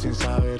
sin saber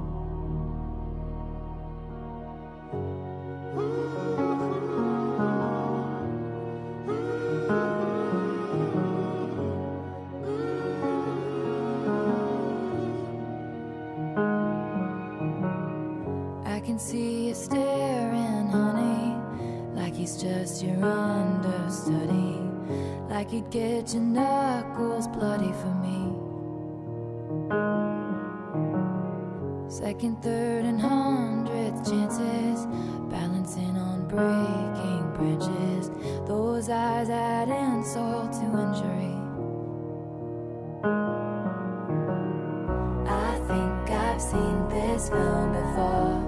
This film before,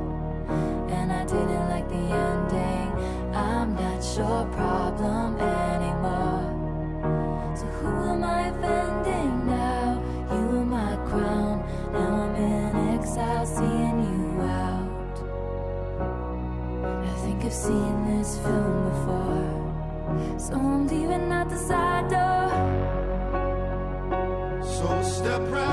and I didn't like the ending. I'm not your problem anymore. So who am I offending now? You were my crown. Now I'm in exile, seeing you out. I think I've seen this film before, so I'm leaving out the side door. So step right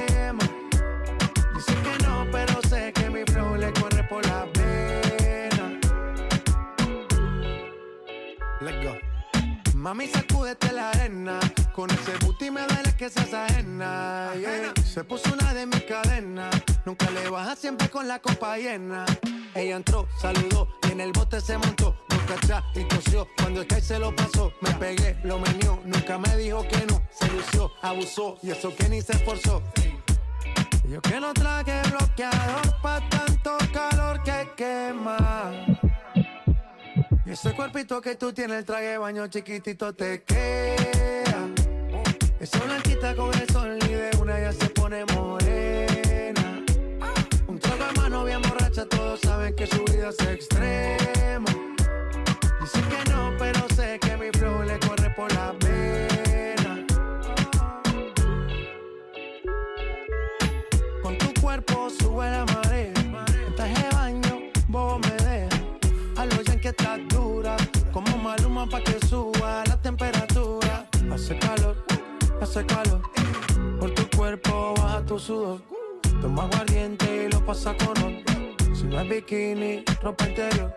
Mami, sacúdete la arena. Con ese booty me duele que seas ajena. yeah. Se puso una de mis cadenas. Nunca le baja siempre con la copa llena. Ella entró, saludó y en el bote se montó. Nunca atrás y tosió. Cuando el que se lo pasó, me pegué, lo menió. Nunca me dijo que no. Se lució, abusó y eso que ni se esforzó. Yo que no traje bloqueador pa' tanto calor que quema. Ese cuerpito que tú tienes, el traje de baño chiquitito te queda. Esa blanquita con el sol y de una ya se pone morena. Un trago de mano bien borracha, todos saben que su vida es extrema. Por tu cuerpo baja tu sudor. Toma aguardiente y lo pasa con honor. Si no es bikini, ropa interior.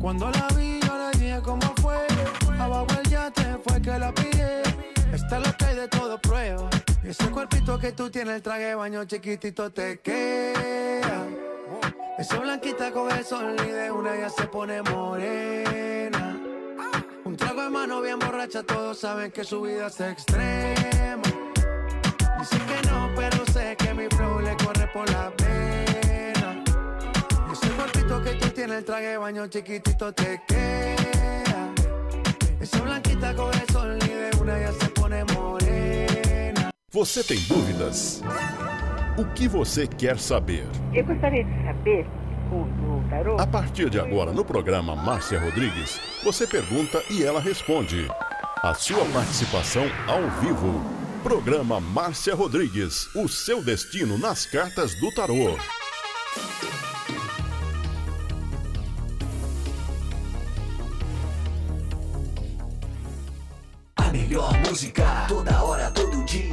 Cuando la vi, yo le dije cómo fue. Abajo el yate fue que la pillé. Está lo que hay de todo prueba. Y ese cuerpito que tú tienes, el traje baño chiquitito te queda. Esa blanquita con el sol y de una ya se pone morena. Un trago de mano bien borracha, todos saben que su vida es extrema. Dice que no, pero sé que mi flow le corre por la pena. Ese cuerpito que tú tienes, el traje de baño chiquitito te queda. Esa blanquita con el sol y de una ya se pone morena. Você tem dúvidas? O que você quer saber? Eu gostaria de saber, tarô, A partir de agora, no programa Márcia Rodrigues, você pergunta e ela responde. A sua participação ao vivo. Programa Márcia Rodrigues, o seu destino nas cartas do tarô. melhor música toda hora, todo dia.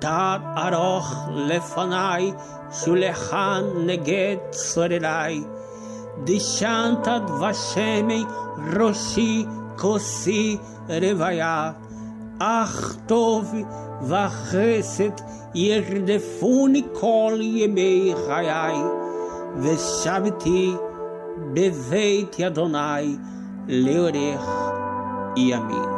Tad aroch lefanai, shulechan neget sorerai. Dishantad vashemei, roshi kosi revaya. Ach tov vachesed yerdefuni kol yemei chayai. Veshaviti beveit yadonai leorech yamin.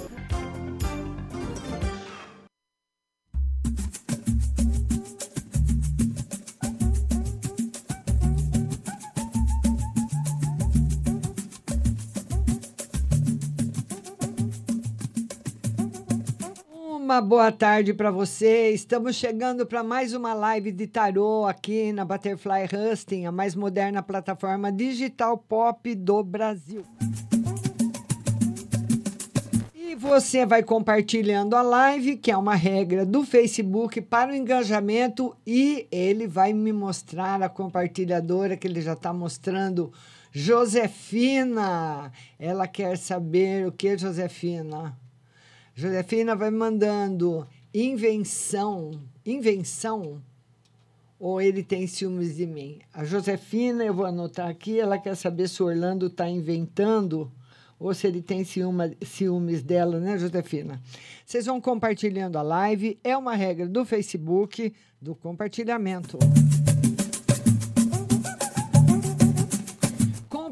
Uma boa tarde para você. Estamos chegando para mais uma live de tarô aqui na Butterfly Husting, a mais moderna plataforma digital pop do Brasil. E você vai compartilhando a live, que é uma regra do Facebook para o engajamento, e ele vai me mostrar a compartilhadora que ele já está mostrando. Josefina, ela quer saber o que, Josefina? Josefina vai mandando invenção, invenção, ou ele tem ciúmes de mim? A Josefina, eu vou anotar aqui, ela quer saber se o Orlando está inventando ou se ele tem ciúma, ciúmes dela, né, Josefina? Vocês vão compartilhando a live, é uma regra do Facebook do compartilhamento.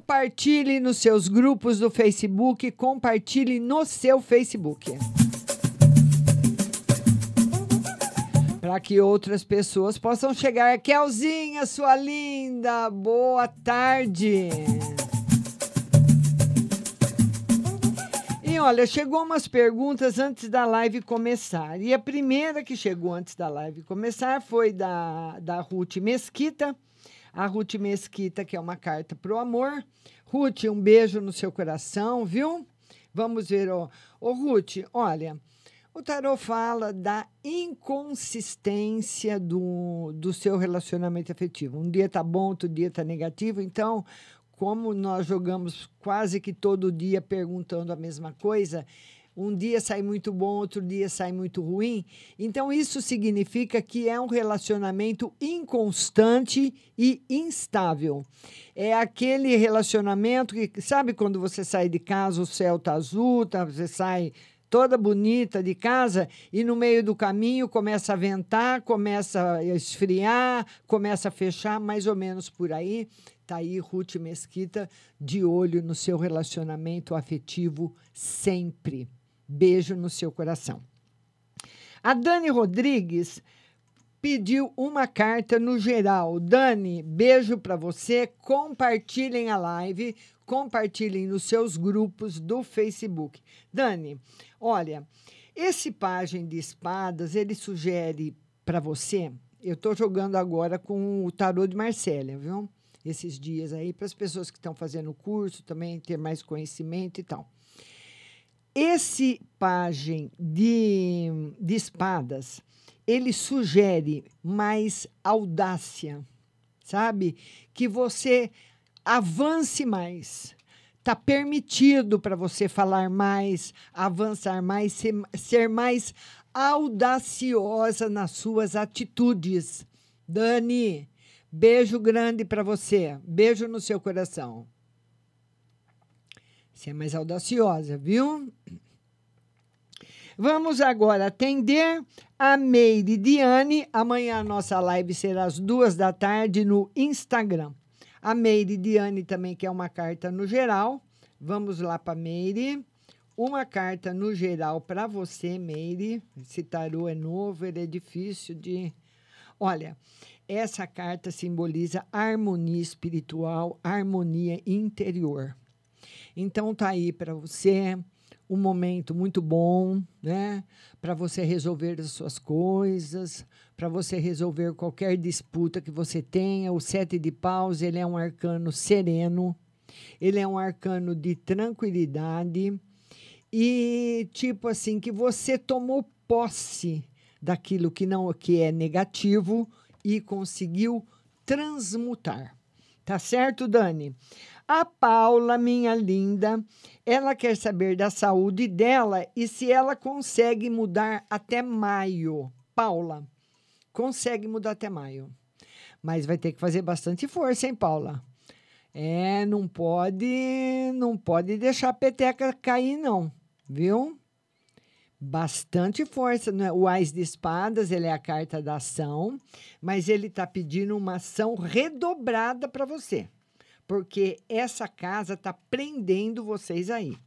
Compartilhe nos seus grupos do Facebook, compartilhe no seu Facebook. Para que outras pessoas possam chegar. Kelzinha, sua linda, boa tarde. E olha, chegou umas perguntas antes da live começar. E a primeira que chegou antes da live começar foi da, da Ruth Mesquita. A Ruth Mesquita, que é uma carta para o amor. Ruth, um beijo no seu coração, viu? Vamos ver. Ô, ô Ruth, olha, o tarot fala da inconsistência do, do seu relacionamento afetivo. Um dia tá bom, outro dia tá negativo. Então, como nós jogamos quase que todo dia perguntando a mesma coisa, um dia sai muito bom, outro dia sai muito ruim. Então, isso significa que é um relacionamento inconstante e instável. É aquele relacionamento que, sabe quando você sai de casa, o céu está azul, tá, você sai toda bonita de casa e no meio do caminho começa a ventar, começa a esfriar, começa a fechar, mais ou menos por aí. Tá aí Ruth Mesquita de olho no seu relacionamento afetivo sempre. Beijo no seu coração. A Dani Rodrigues pediu uma carta no geral. Dani, beijo para você. Compartilhem a live, compartilhem nos seus grupos do Facebook. Dani, olha, Esse pajem de espadas, ele sugere para você. Eu estou jogando agora com o tarô de Marcélia, viu? Esses dias aí, para as pessoas que estão fazendo o curso também ter mais conhecimento e tal. Esse pajem de, de espadas, ele sugere mais audácia, sabe? Que você avance mais. Está permitido para você falar mais, avançar mais, ser, ser mais audaciosa nas suas atitudes. Dani, beijo grande para você. Beijo no seu coração. Você é mais audaciosa, viu? Vamos agora atender a Meire Diane. Amanhã a nossa live será às duas da tarde no Instagram. A Meire Diane também quer uma carta no geral. Vamos lá para Meire. Uma carta no geral para você, Meire. Esse tarô é novo, ele é difícil de. Olha, essa carta simboliza harmonia espiritual, harmonia interior. Então tá aí para você um momento muito bom, né? Para você resolver as suas coisas, para você resolver qualquer disputa que você tenha. O sete de paus, ele é um arcano sereno, ele é um arcano de tranquilidade e tipo assim que você tomou posse daquilo que não que é negativo e conseguiu transmutar. Tá certo, Dani? A Paula, minha linda, ela quer saber da saúde dela e se ela consegue mudar até maio. Paula, consegue mudar até maio. Mas vai ter que fazer bastante força, hein, Paula? É, não pode, não pode deixar a peteca cair não, viu? Bastante força, né? O Ais de Espadas, ele é a carta da ação, mas ele está pedindo uma ação redobrada para você porque essa casa está prendendo vocês aí.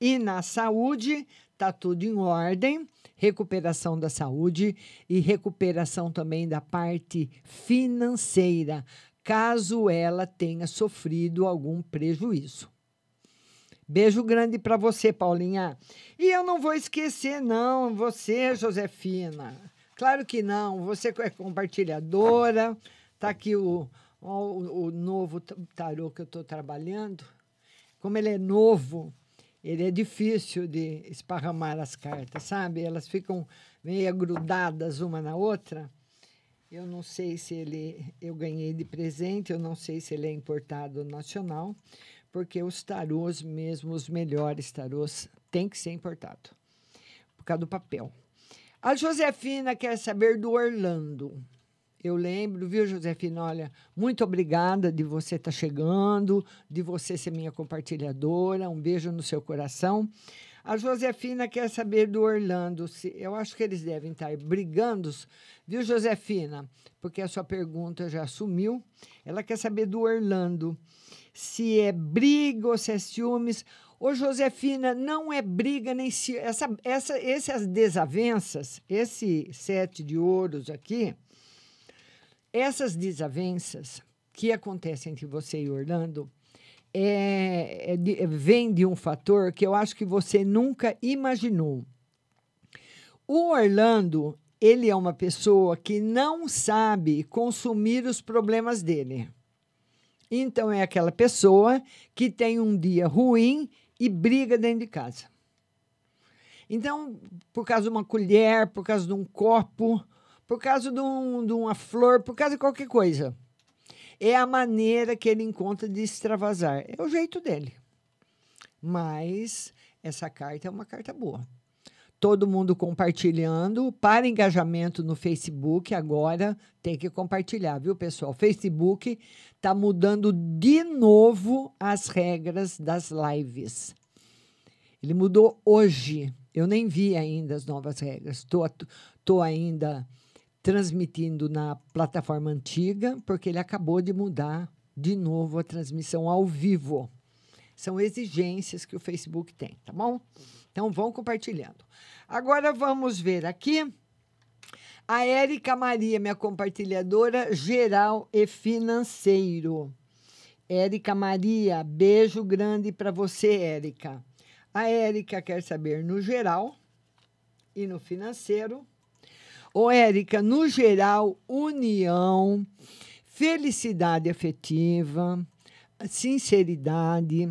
E na saúde, está tudo em ordem, recuperação da saúde e recuperação também da parte financeira, caso ela tenha sofrido algum prejuízo. Beijo grande para você, Paulinha. E eu não vou esquecer, não, você, Josefina. Claro que não, você é compartilhadora. Tá aqui o, o, o novo tarô que eu estou trabalhando, como ele é novo, ele é difícil de esparramar as cartas, sabe? Elas ficam meio grudadas uma na outra. Eu não sei se ele eu ganhei de presente, eu não sei se ele é importado nacional, porque os tarôs, mesmo os melhores tarôs, tem que ser importado por causa do papel. A Josefina quer saber do Orlando. Eu lembro, viu, Josefina? Olha, muito obrigada de você estar tá chegando, de você ser minha compartilhadora. Um beijo no seu coração. A Josefina quer saber do Orlando. Se, eu acho que eles devem estar brigando, viu, Josefina? Porque a sua pergunta já sumiu. Ela quer saber do Orlando. Se é briga ou se é ciúmes. Ô, Josefina, não é briga nem se essa, essa, essas desavenças, esse sete de ouros aqui, essas desavenças que acontecem entre você e Orlando é, é de, é, vem de um fator que eu acho que você nunca imaginou. O Orlando, ele é uma pessoa que não sabe consumir os problemas dele. Então, é aquela pessoa que tem um dia ruim e briga dentro de casa. Então, por causa de uma colher, por causa de um copo, por causa de, um, de uma flor, por causa de qualquer coisa. É a maneira que ele encontra de extravasar. É o jeito dele. Mas essa carta é uma carta boa. Todo mundo compartilhando. Para engajamento no Facebook, agora tem que compartilhar, viu, pessoal? Facebook está mudando de novo as regras das lives. Ele mudou hoje. Eu nem vi ainda as novas regras. Estou ainda transmitindo na plataforma antiga, porque ele acabou de mudar de novo a transmissão ao vivo. São exigências que o Facebook tem, tá bom? Então vão compartilhando. Agora vamos ver aqui a Érica Maria, minha compartilhadora geral e financeiro. Érica Maria, beijo grande para você, Érica. A Érica quer saber no geral e no financeiro. Ô, Érica, no geral, união, felicidade afetiva, sinceridade,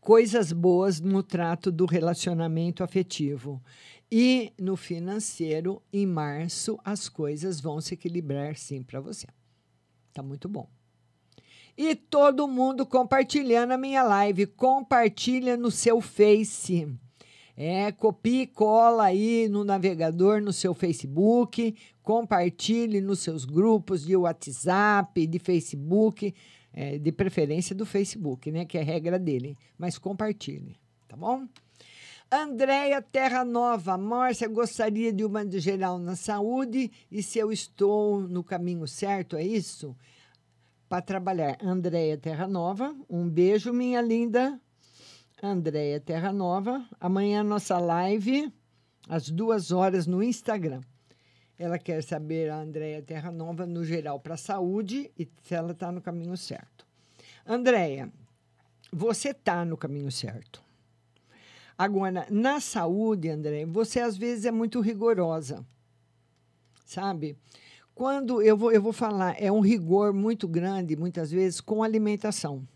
coisas boas no trato do relacionamento afetivo. E no financeiro, em março, as coisas vão se equilibrar sim para você. Tá muito bom. E todo mundo compartilhando a minha live. Compartilha no seu Face. É, copie e cola aí no navegador, no seu Facebook, compartilhe nos seus grupos de WhatsApp, de Facebook, é, de preferência do Facebook, né? Que é a regra dele. Mas compartilhe, tá bom? Andréia Terra Nova, Márcia, gostaria de uma geral na saúde e se eu estou no caminho certo, é isso? Para trabalhar. Andréia Terra Nova, um beijo, minha linda. Andréia Terra Nova. Amanhã nossa live, às duas horas, no Instagram. Ela quer saber, a Andréia Terra Nova, no geral, para a saúde e se ela está no caminho certo. Andréia, você está no caminho certo. Agora, na saúde, André, você às vezes é muito rigorosa, sabe? Quando eu vou, eu vou falar, é um rigor muito grande, muitas vezes, com alimentação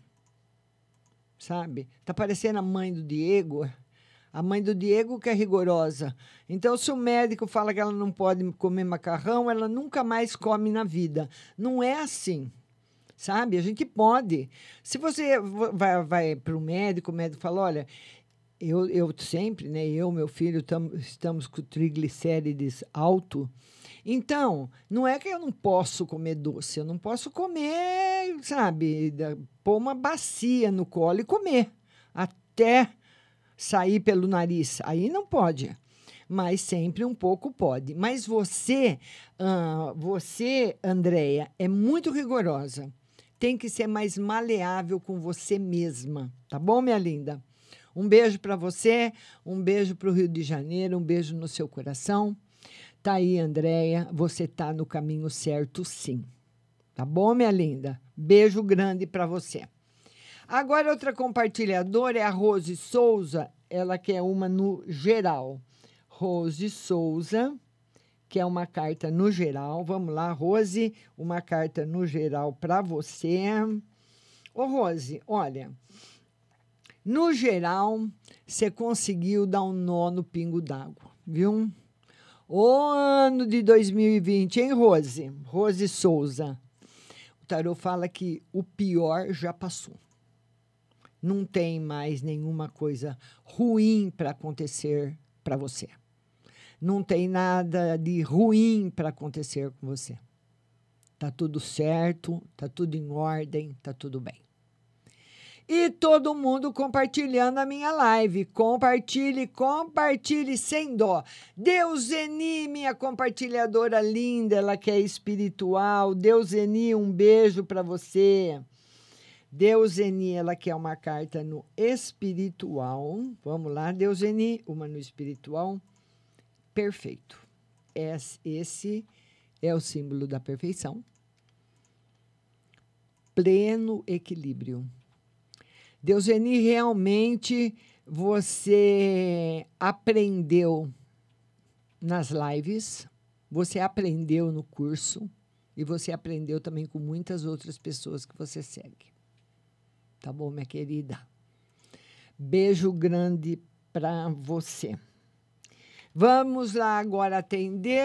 sabe? Tá parecendo a mãe do Diego. A mãe do Diego que é rigorosa. Então, se o médico fala que ela não pode comer macarrão, ela nunca mais come na vida. Não é assim. Sabe? A gente pode. Se você vai, vai para o médico, o médico fala: olha, eu, eu sempre, né? Eu, meu filho, tam, estamos com triglicérides alto. Então, não é que eu não posso comer doce, eu não posso comer, sabe, pôr uma bacia no colo e comer até sair pelo nariz. Aí não pode. Mas sempre um pouco pode. Mas você, uh, você, Andréia, é muito rigorosa. Tem que ser mais maleável com você mesma. Tá bom, minha linda? Um beijo para você, um beijo para o Rio de Janeiro, um beijo no seu coração. Tá aí, Andréia, você tá no caminho certo, sim. Tá bom, minha linda? Beijo grande para você. Agora, outra compartilhadora é a Rose Souza, ela quer uma no geral. Rose Souza, que é uma carta no geral. Vamos lá, Rose, uma carta no geral para você. Ô, Rose, olha, no geral, você conseguiu dar um nó no pingo d'água, viu? O ano de 2020, hein, Rose? Rose Souza. O tarô fala que o pior já passou. Não tem mais nenhuma coisa ruim para acontecer para você. Não tem nada de ruim para acontecer com você. Tá tudo certo, tá tudo em ordem, tá tudo bem e todo mundo compartilhando a minha live. Compartilhe, compartilhe sem dó. Deus Eni, minha compartilhadora linda, ela que é espiritual. Deus Eni, um beijo para você. Deus Eni, ela quer uma carta no espiritual. Vamos lá, Deus Eni, uma no espiritual. Perfeito. Esse é o símbolo da perfeição. Pleno equilíbrio. Deuseni, realmente você aprendeu nas lives, você aprendeu no curso e você aprendeu também com muitas outras pessoas que você segue. Tá bom, minha querida? Beijo grande para você. Vamos lá agora atender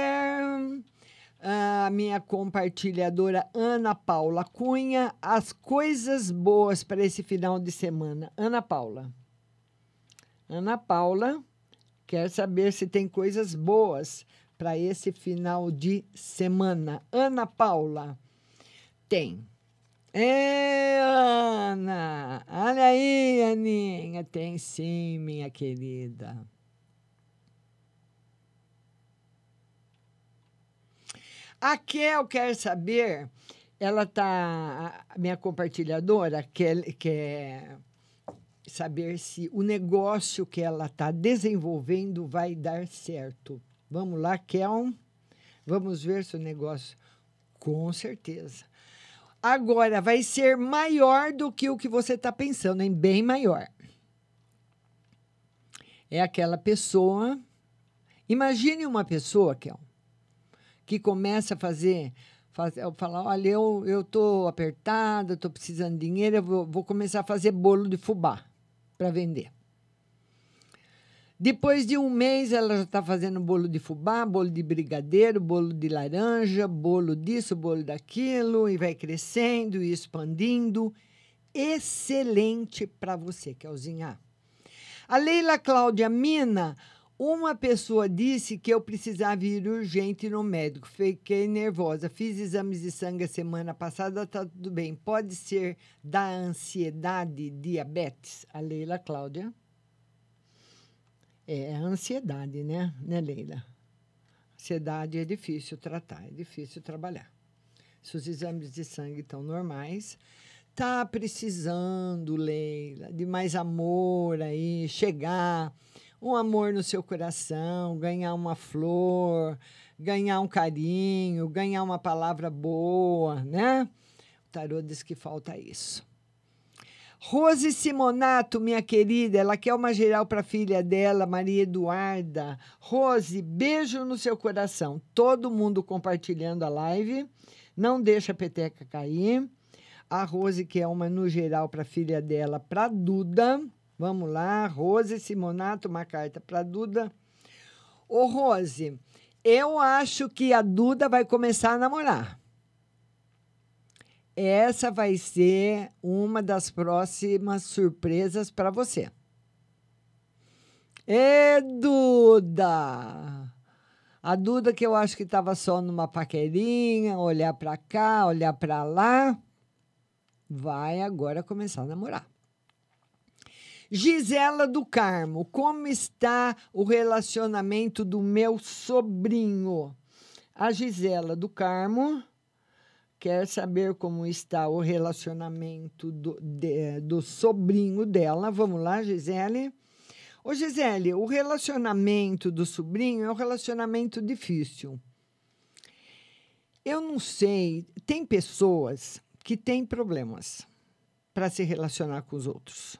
a minha compartilhadora Ana Paula Cunha, as coisas boas para esse final de semana. Ana Paula. Ana Paula quer saber se tem coisas boas para esse final de semana. Ana Paula. Tem. É, Ana! Olha aí, Aninha. Tem sim, minha querida. A Kel quer saber, ela tá, minha compartilhadora quer, quer saber se o negócio que ela está desenvolvendo vai dar certo. Vamos lá, Kel. Vamos ver se o negócio. Com certeza. Agora, vai ser maior do que o que você está pensando, em bem maior. É aquela pessoa Imagine uma pessoa, Kel, que começa a fazer, faz, falar, olha, eu eu tô apertada, estou precisando de dinheiro, eu vou, vou começar a fazer bolo de fubá para vender. Depois de um mês, ela já está fazendo bolo de fubá, bolo de brigadeiro, bolo de laranja, bolo disso, bolo daquilo, e vai crescendo e expandindo. Excelente para você, Kelzinha. A Leila Cláudia Mina, uma pessoa disse que eu precisava ir urgente no médico. Fiquei nervosa. Fiz exames de sangue a semana passada, tá tudo bem. Pode ser da ansiedade, diabetes? A Leila Cláudia. É a ansiedade, né, né, Leila? Ansiedade é difícil tratar, é difícil trabalhar. Se os exames de sangue estão normais, tá precisando, Leila, de mais amor aí, chegar, um amor no seu coração, ganhar uma flor, ganhar um carinho, ganhar uma palavra boa, né? O tarô diz que falta isso. Rose Simonato, minha querida, ela quer uma geral para a filha dela, Maria Eduarda. Rose, beijo no seu coração. Todo mundo compartilhando a live. Não deixa a peteca cair. A Rose quer uma no geral para a filha dela, para Duda. Vamos lá, Rose Simonato, uma carta para Duda. Ô, Rose, eu acho que a Duda vai começar a namorar. Essa vai ser uma das próximas surpresas para você. É Duda! A Duda que eu acho que estava só numa paquerinha, olhar para cá, olhar para lá, vai agora começar a namorar. Gisela do Carmo, como está o relacionamento do meu sobrinho? A Gisela do Carmo quer saber como está o relacionamento do, de, do sobrinho dela. Vamos lá, Gisele. Ô, Gisele, o relacionamento do sobrinho é um relacionamento difícil. Eu não sei, tem pessoas que têm problemas para se relacionar com os outros.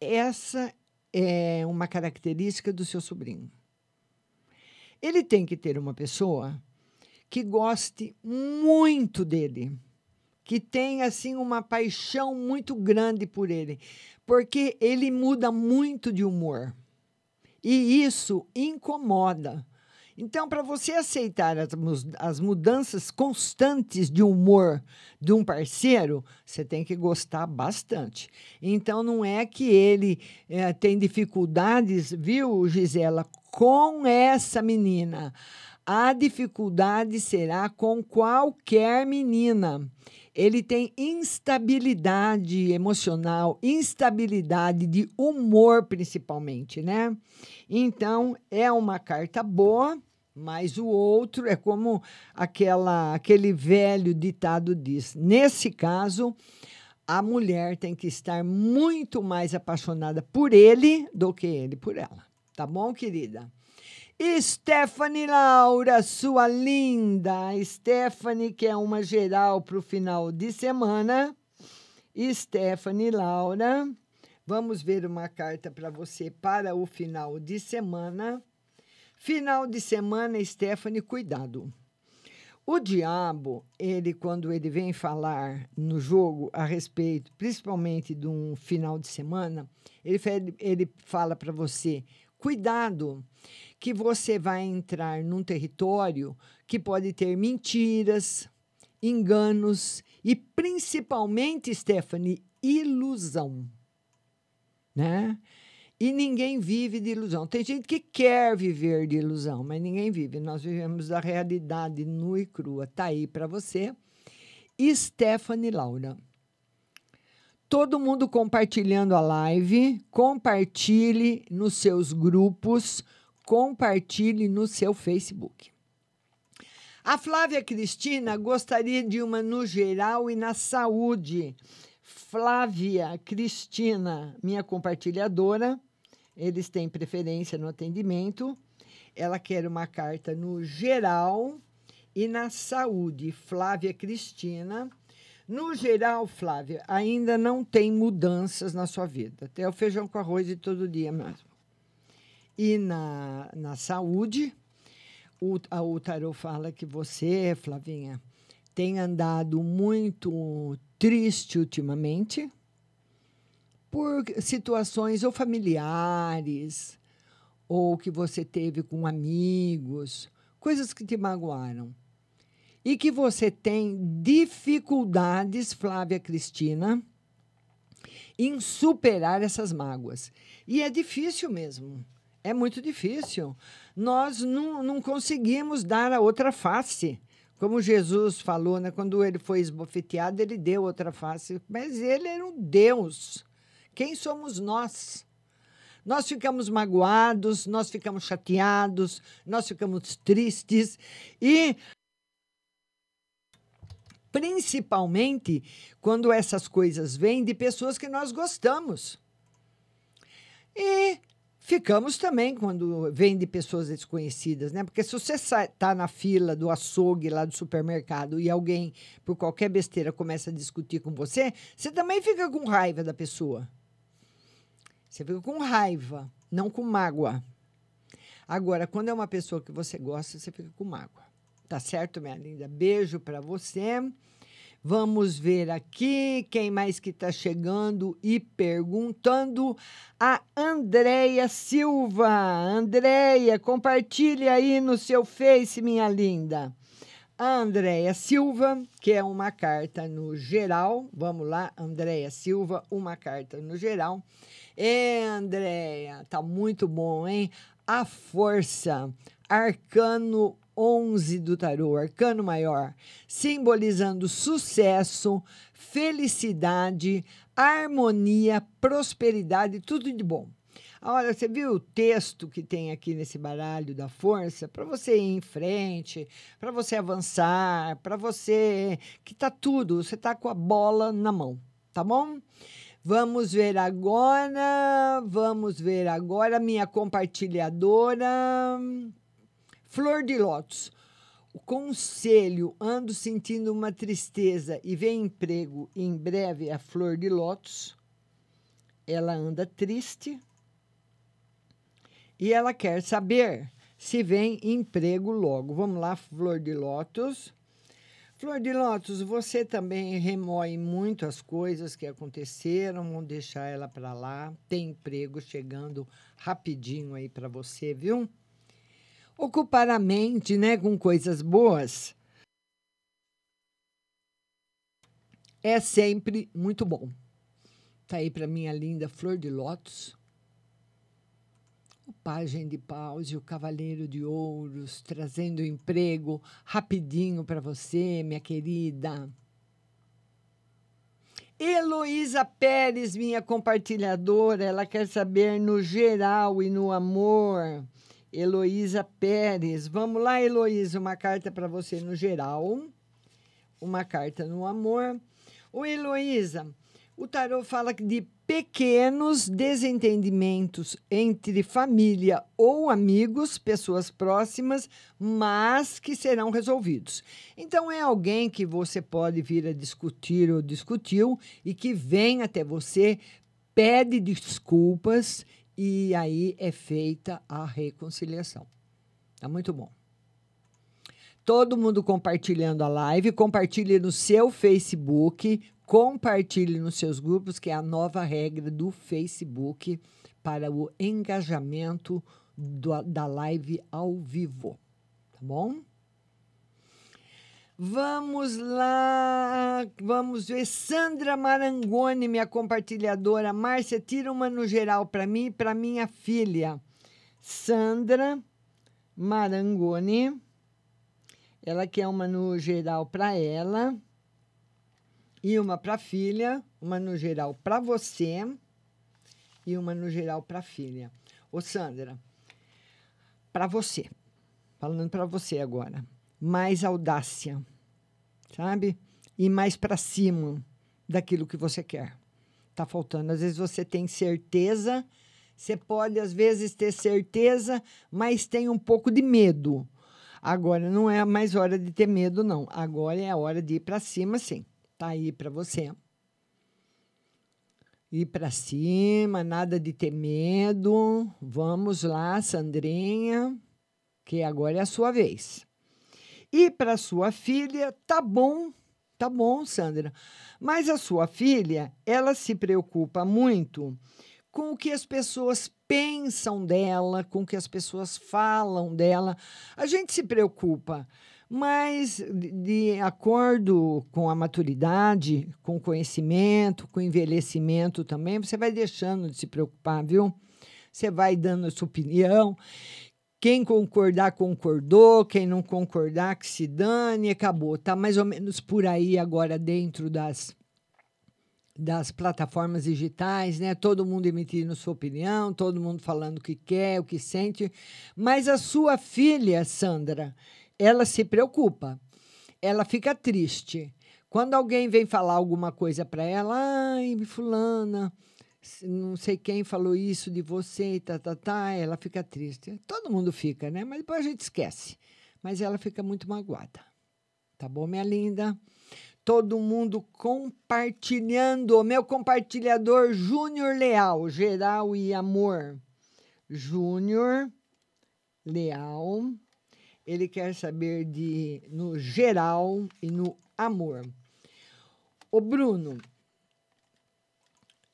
Essa é uma característica do seu sobrinho. Ele tem que ter uma pessoa que goste muito dele, que tenha assim uma paixão muito grande por ele, porque ele muda muito de humor. E isso incomoda. Então, para você aceitar as, as, mudanças constantes de humor de um parceiro, você tem que gostar bastante. Então, não é que ele é, tem dificuldades, viu, Gisela, com essa menina. A dificuldade será com qualquer menina. Ele tem instabilidade emocional, instabilidade de humor, principalmente, né? Então, é uma carta boa, mas o outro é como aquela, aquele velho ditado diz. Nesse caso, a mulher tem que estar muito mais apaixonada por ele do que ele por ela. Tá bom, querida? Stephanie Laura, sua linda. Stephanie, que é uma geral para o final de semana. Stephanie Laura, vamos ver uma carta para você para o final de semana. Final de semana, Stephanie, cuidado. O diabo, ele quando ele vem falar no jogo a respeito, principalmente de um final de semana, ele, ele fala para você: cuidado, que você vai entrar num território que pode ter mentiras, enganos e principalmente, Stephanie, ilusão, né? E ninguém vive de ilusão. Tem gente que quer viver de ilusão, mas ninguém vive. Nós vivemos a realidade nua e crua. Tá aí para você. Stephanie Laura. Todo mundo compartilhando a live, compartilhe nos seus grupos compartilhe no seu Facebook. A Flávia Cristina gostaria de uma no geral e na saúde. Flávia Cristina, minha compartilhadora, eles têm preferência no atendimento. Ela quer uma carta no geral e na saúde. Flávia Cristina. No geral, Flávia, ainda não tem mudanças na sua vida. Até o feijão com arroz de todo dia mesmo. e na, na saúde. O, a, o tarô fala que você, Flavinha, tem andado muito triste ultimamente por situações ou familiares ou que você teve com amigos, coisas que te magoaram. E que você tem dificuldades, Flávia Cristina, em superar essas mágoas. E é difícil mesmo. É muito difícil. Nós não, não conseguimos dar a outra face. Como Jesus falou, né? quando ele foi esbofeteado, ele deu outra face. Mas ele era um Deus. Quem somos nós? Nós ficamos magoados, nós ficamos chateados, nós ficamos tristes e principalmente quando essas coisas vêm de pessoas que nós gostamos. E ficamos também quando vem de pessoas desconhecidas, né? Porque se você está na fila do açougue lá do supermercado e alguém, por qualquer besteira, começa a discutir com você, você também fica com raiva da pessoa. Você fica com raiva, não com mágoa. Agora, quando é uma pessoa que você gosta, você fica com mágoa. Tá certo, minha linda? Beijo para você. Vamos ver aqui quem mais que está chegando e perguntando. A Andréia Silva. Andréia, compartilhe aí no seu Face, minha linda. A Andréia Silva, que é uma carta no geral. Vamos lá, Andréia Silva, uma carta no geral. É, Andréia, tá muito bom, hein? A força, arcano 11 do tarô, arcano maior, simbolizando sucesso, felicidade, harmonia, prosperidade, tudo de bom. Olha, você viu o texto que tem aqui nesse baralho da força? Para você ir em frente, para você avançar, para você. que tá tudo, você tá com a bola na mão, tá bom? Vamos ver agora, vamos ver agora minha compartilhadora. Flor de Lótus. O conselho, ando sentindo uma tristeza e vem emprego em breve a Flor de Lótus. Ela anda triste e ela quer saber se vem emprego logo. Vamos lá, Flor de Lótus. Flor de Lótus, você também remoe muito as coisas que aconteceram, vamos deixar ela para lá. Tem emprego chegando rapidinho aí para você, viu? Ocupar a mente né, com coisas boas é sempre muito bom. Tá aí para minha linda flor de lótus. O pajem de paus e o cavaleiro de ouros trazendo emprego rapidinho para você, minha querida. Heloísa Pérez, minha compartilhadora, ela quer saber no geral e no amor. Heloísa Pérez. Vamos lá, Heloísa, uma carta para você no geral, uma carta no amor. O Heloísa, o tarô fala de pequenos desentendimentos entre família ou amigos, pessoas próximas, mas que serão resolvidos. Então é alguém que você pode vir a discutir ou discutiu e que vem até você, pede desculpas e aí é feita a reconciliação. Tá muito bom. Todo mundo compartilhando a live, compartilhe no seu Facebook, compartilhe nos seus grupos, que é a nova regra do Facebook para o engajamento do, da live ao vivo. Tá bom? Vamos lá, vamos ver. Sandra Marangoni, minha compartilhadora. Márcia, tira uma no geral para mim e para minha filha. Sandra Marangoni. Ela quer uma no geral para ela e uma para filha, uma no geral para você e uma no geral para filha. Ô Sandra, para você. Falando para você agora. Mais audácia sabe? Ir mais para cima daquilo que você quer. Tá faltando. Às vezes você tem certeza, você pode às vezes ter certeza, mas tem um pouco de medo. Agora não é mais hora de ter medo, não. Agora é a hora de ir para cima, sim. Tá aí para você. ir para cima, nada de ter medo. Vamos lá, Sandrinha, que agora é a sua vez. E para sua filha, tá bom, tá bom, Sandra. Mas a sua filha, ela se preocupa muito com o que as pessoas pensam dela, com o que as pessoas falam dela. A gente se preocupa, mas de acordo com a maturidade, com o conhecimento, com o envelhecimento também, você vai deixando de se preocupar, viu? Você vai dando a sua opinião. Quem concordar, concordou. Quem não concordar, que se dane, acabou. Tá mais ou menos por aí agora dentro das das plataformas digitais, né? Todo mundo emitindo sua opinião, todo mundo falando o que quer, o que sente. Mas a sua filha, Sandra, ela se preocupa. Ela fica triste. Quando alguém vem falar alguma coisa para ela, ai, fulana, não sei quem falou isso de você, tá, tá, tá, ela fica triste. Todo mundo fica, né? Mas depois a gente esquece. Mas ela fica muito magoada. Tá bom, minha linda? todo mundo compartilhando. O meu compartilhador Júnior Leal, geral e amor. Júnior Leal, ele quer saber de no geral e no amor. O Bruno,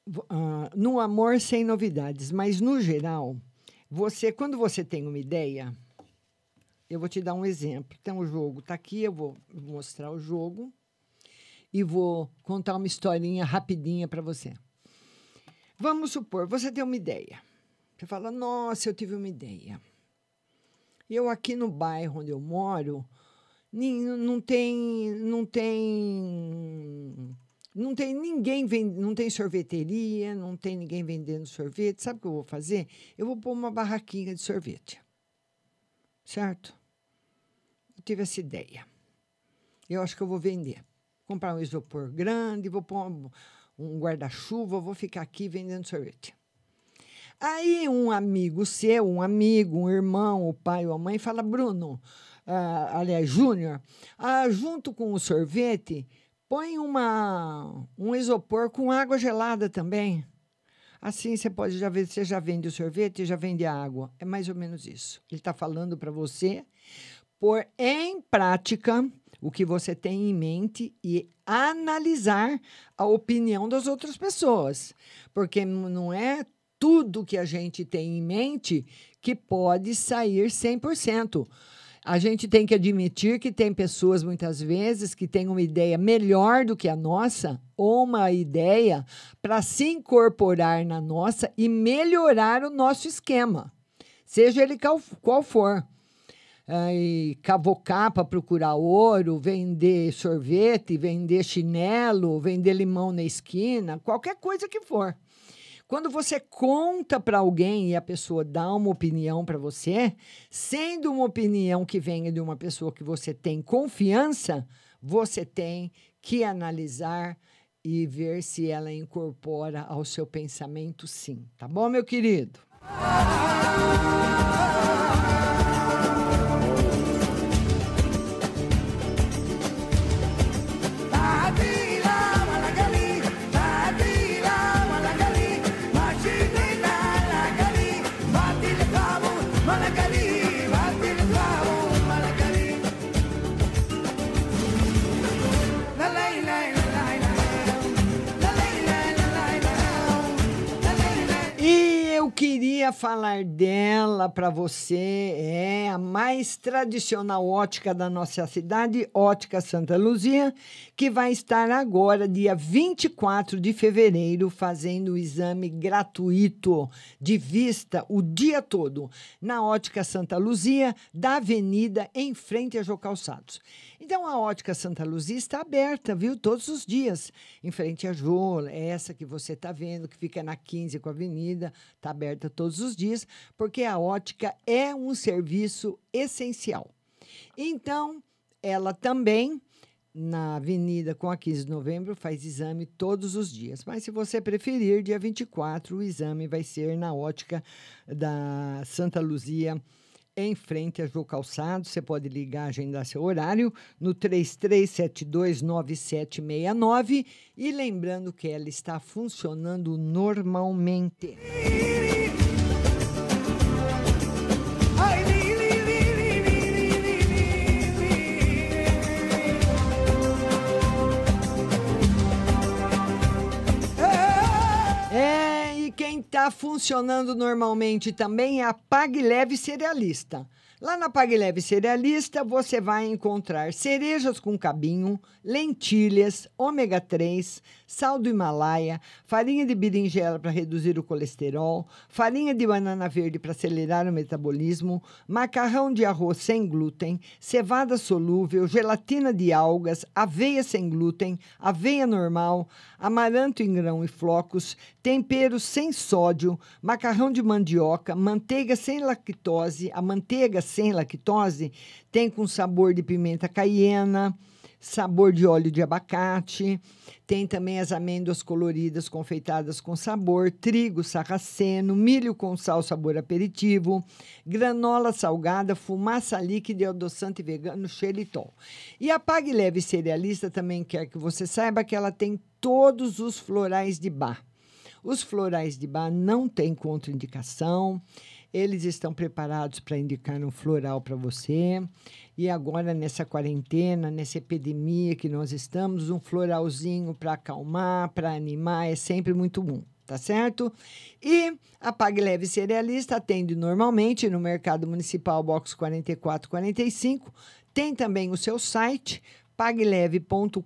uh, no amor sem novidades, mas no geral, você quando você tem uma ideia, eu vou te dar um exemplo. Tem um jogo, tá aqui, eu vou mostrar o jogo e vou contar uma historinha rapidinha para você. Vamos supor, você tem uma ideia. Você fala, nossa, eu tive uma ideia. Eu aqui no bairro onde eu moro, não tem, não tem, não tem ninguém vend, não tem sorveteria, não tem ninguém vendendo sorvete. Sabe o que eu vou fazer? Eu vou pôr uma barraquinha de sorvete, certo? Eu tive essa ideia. Eu acho que eu vou vender comprar um isopor grande, vou pôr um, um guarda-chuva, vou ficar aqui vendendo sorvete. Aí um amigo seu, um amigo, um irmão, o pai ou a mãe, fala, Bruno, uh, aliás, Júnior, uh, junto com o sorvete, põe uma, um isopor com água gelada também. Assim você pode já ver, você já vende o sorvete e já vende a água. É mais ou menos isso. Ele está falando para você pôr em prática o que você tem em mente e analisar a opinião das outras pessoas. Porque não é tudo que a gente tem em mente que pode sair 100%. A gente tem que admitir que tem pessoas, muitas vezes, que têm uma ideia melhor do que a nossa, ou uma ideia para se incorporar na nossa e melhorar o nosso esquema, seja ele qual for cavocar para procurar ouro, vender sorvete, vender chinelo, vender limão na esquina, qualquer coisa que for. Quando você conta para alguém e a pessoa dá uma opinião para você, sendo uma opinião que venha de uma pessoa que você tem confiança, você tem que analisar e ver se ela incorpora ao seu pensamento sim. Tá bom, meu querido? Queria falar dela para você. É a mais tradicional ótica da nossa cidade, Ótica Santa Luzia, que vai estar agora, dia 24 de fevereiro, fazendo o exame gratuito de vista o dia todo na Ótica Santa Luzia, da Avenida, em frente a Jô Calçados. Então, a Ótica Santa Luzia está aberta, viu? Todos os dias, em frente a Jô, essa que você está vendo, que fica na 15 com a Avenida, está aberta todos os dias, porque a ótica é um serviço essencial. Então, ela também na Avenida com a 15 de novembro, faz exame todos os dias. Mas se você preferir, dia 24, o exame vai ser na ótica da Santa Luzia em frente a Jô Calçado. Você pode ligar, agendar seu horário no 33729769 e lembrando que ela está funcionando normalmente. Está funcionando normalmente também é a Pague Leve Cerealista. Lá na Pague Leve Cerealista você vai encontrar cerejas com cabinho, lentilhas, ômega 3, sal do Himalaia, farinha de berinjela para reduzir o colesterol, farinha de banana verde para acelerar o metabolismo, macarrão de arroz sem glúten, cevada solúvel, gelatina de algas, aveia sem glúten, aveia normal, amaranto em grão e flocos, temperos sem sódio, macarrão de mandioca, manteiga sem lactose, a manteiga sem lactose tem com sabor de pimenta caiena, sabor de óleo de abacate, tem também as amêndoas coloridas confeitadas com sabor, trigo sarraceno, milho com sal sabor aperitivo, granola salgada, fumaça líquida e adoçante vegano xeritol. E a Pague Leve Cerealista também quer que você saiba que ela tem todos os florais de bar. Os florais de bar não têm contraindicação. Eles estão preparados para indicar um floral para você. E agora, nessa quarentena, nessa epidemia que nós estamos, um floralzinho para acalmar, para animar, é sempre muito bom. Tá certo? E a Pague Leve Cerealista atende normalmente no Mercado Municipal Box 4445. Tem também o seu site, pagleve.com.br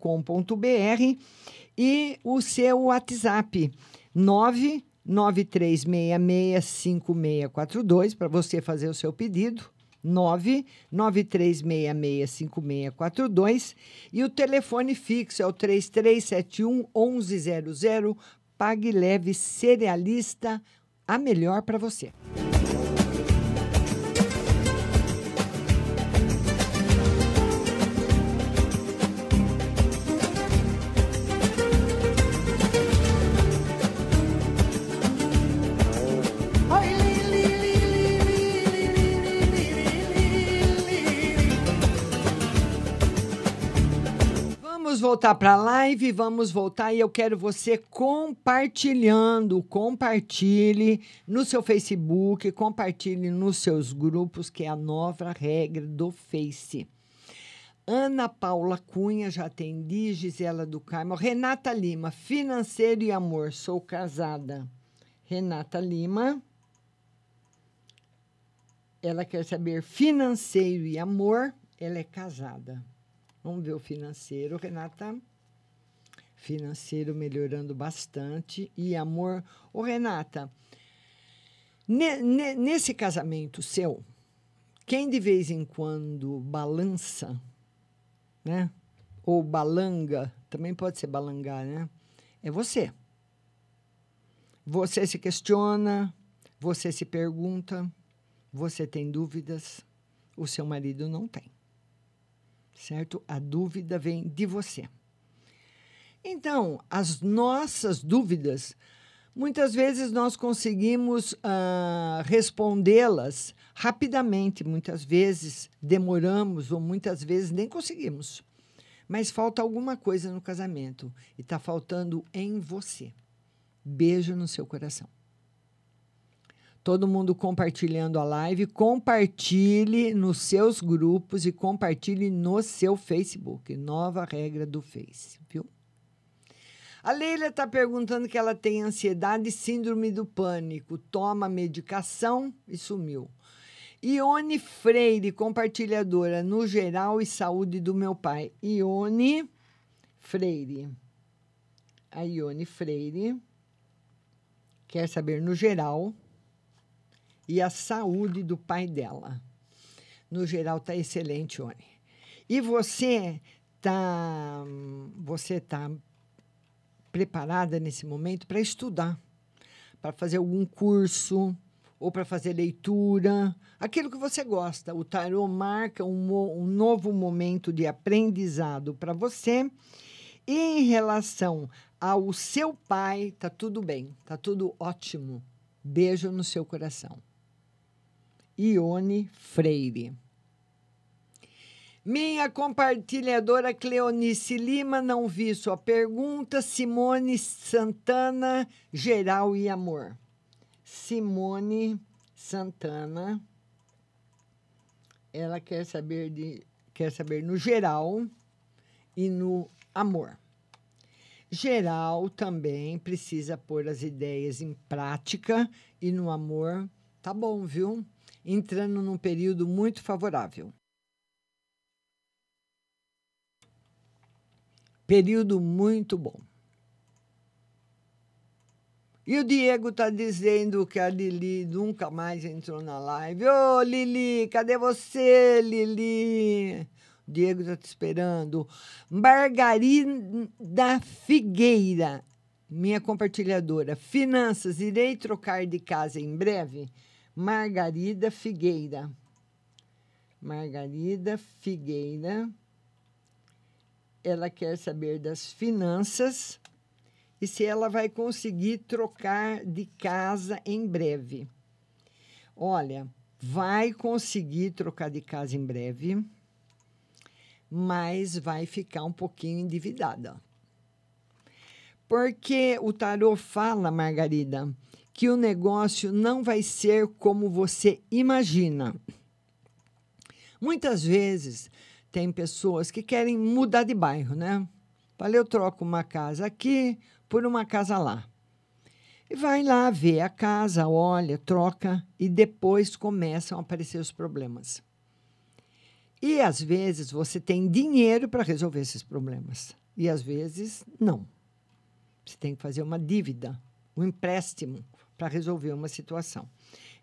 e o seu WhatsApp 9 93665642 para você fazer o seu pedido. 993665642 e o telefone fixo é o 3371 1100. Pague leve cerealista, a melhor para você. Voltar para a live, vamos voltar e eu quero você compartilhando, compartilhe no seu Facebook, compartilhe nos seus grupos, que é a nova regra do Face. Ana Paula Cunha, já atendi, Gisela do Carmo, Renata Lima, financeiro e amor, sou casada. Renata Lima, ela quer saber financeiro e amor, ela é casada. Vamos ver o financeiro, Renata. Financeiro melhorando bastante. E amor. Ô, Renata, ne, ne, nesse casamento seu, quem de vez em quando balança, né? Ou balanga, também pode ser balangar, né? É você. Você se questiona, você se pergunta, você tem dúvidas, o seu marido não tem certo? A dúvida vem de você. Então, as nossas dúvidas, muitas vezes nós conseguimos uh, respondê-las rapidamente, muitas vezes demoramos ou muitas vezes nem conseguimos. Mas falta alguma coisa no casamento e está faltando em você. Beijo no seu coração todo mundo compartilhando a live. Compartilhe nos seus grupos e compartilhe no seu Facebook. Nova regra do Face, viu? A Leila está perguntando que ela tem ansiedade e síndrome do pânico. Toma medicação e sumiu. Ione Freire, compartilhadora no geral e saúde do meu pai. Ione Freire. A Ione Freire quer saber no geral e a saúde do pai dela. No geral, está excelente, Oni. E você está você tá preparada nesse momento para estudar, para fazer algum curso ou para fazer leitura, aquilo que você gosta. O tarô marca um, um novo momento de aprendizado para você. E em relação ao seu pai, tá tudo bem, tá tudo ótimo. Beijo no seu coração. Ione Freire. Minha compartilhadora Cleonice Lima, não vi sua pergunta. Simone Santana, geral e amor. Simone Santana, ela quer saber de quer saber no geral e no amor. Geral também precisa pôr as ideias em prática e no amor, tá bom, viu? Entrando num período muito favorável. Período muito bom. E o Diego está dizendo que a Lili nunca mais entrou na live. Ô, oh, Lili, cadê você, Lili? O Diego está te esperando. Margarida Figueira, minha compartilhadora. Finanças, irei trocar de casa em breve? Margarida Figueira. Margarida Figueira ela quer saber das finanças e se ela vai conseguir trocar de casa em breve. Olha, vai conseguir trocar de casa em breve, mas vai ficar um pouquinho endividada. Porque o tarô fala, Margarida, que o negócio não vai ser como você imagina. Muitas vezes tem pessoas que querem mudar de bairro, né? Falei, eu troco uma casa aqui por uma casa lá. E vai lá ver a casa, olha, troca e depois começam a aparecer os problemas. E às vezes você tem dinheiro para resolver esses problemas e às vezes não. Você tem que fazer uma dívida, um empréstimo para resolver uma situação.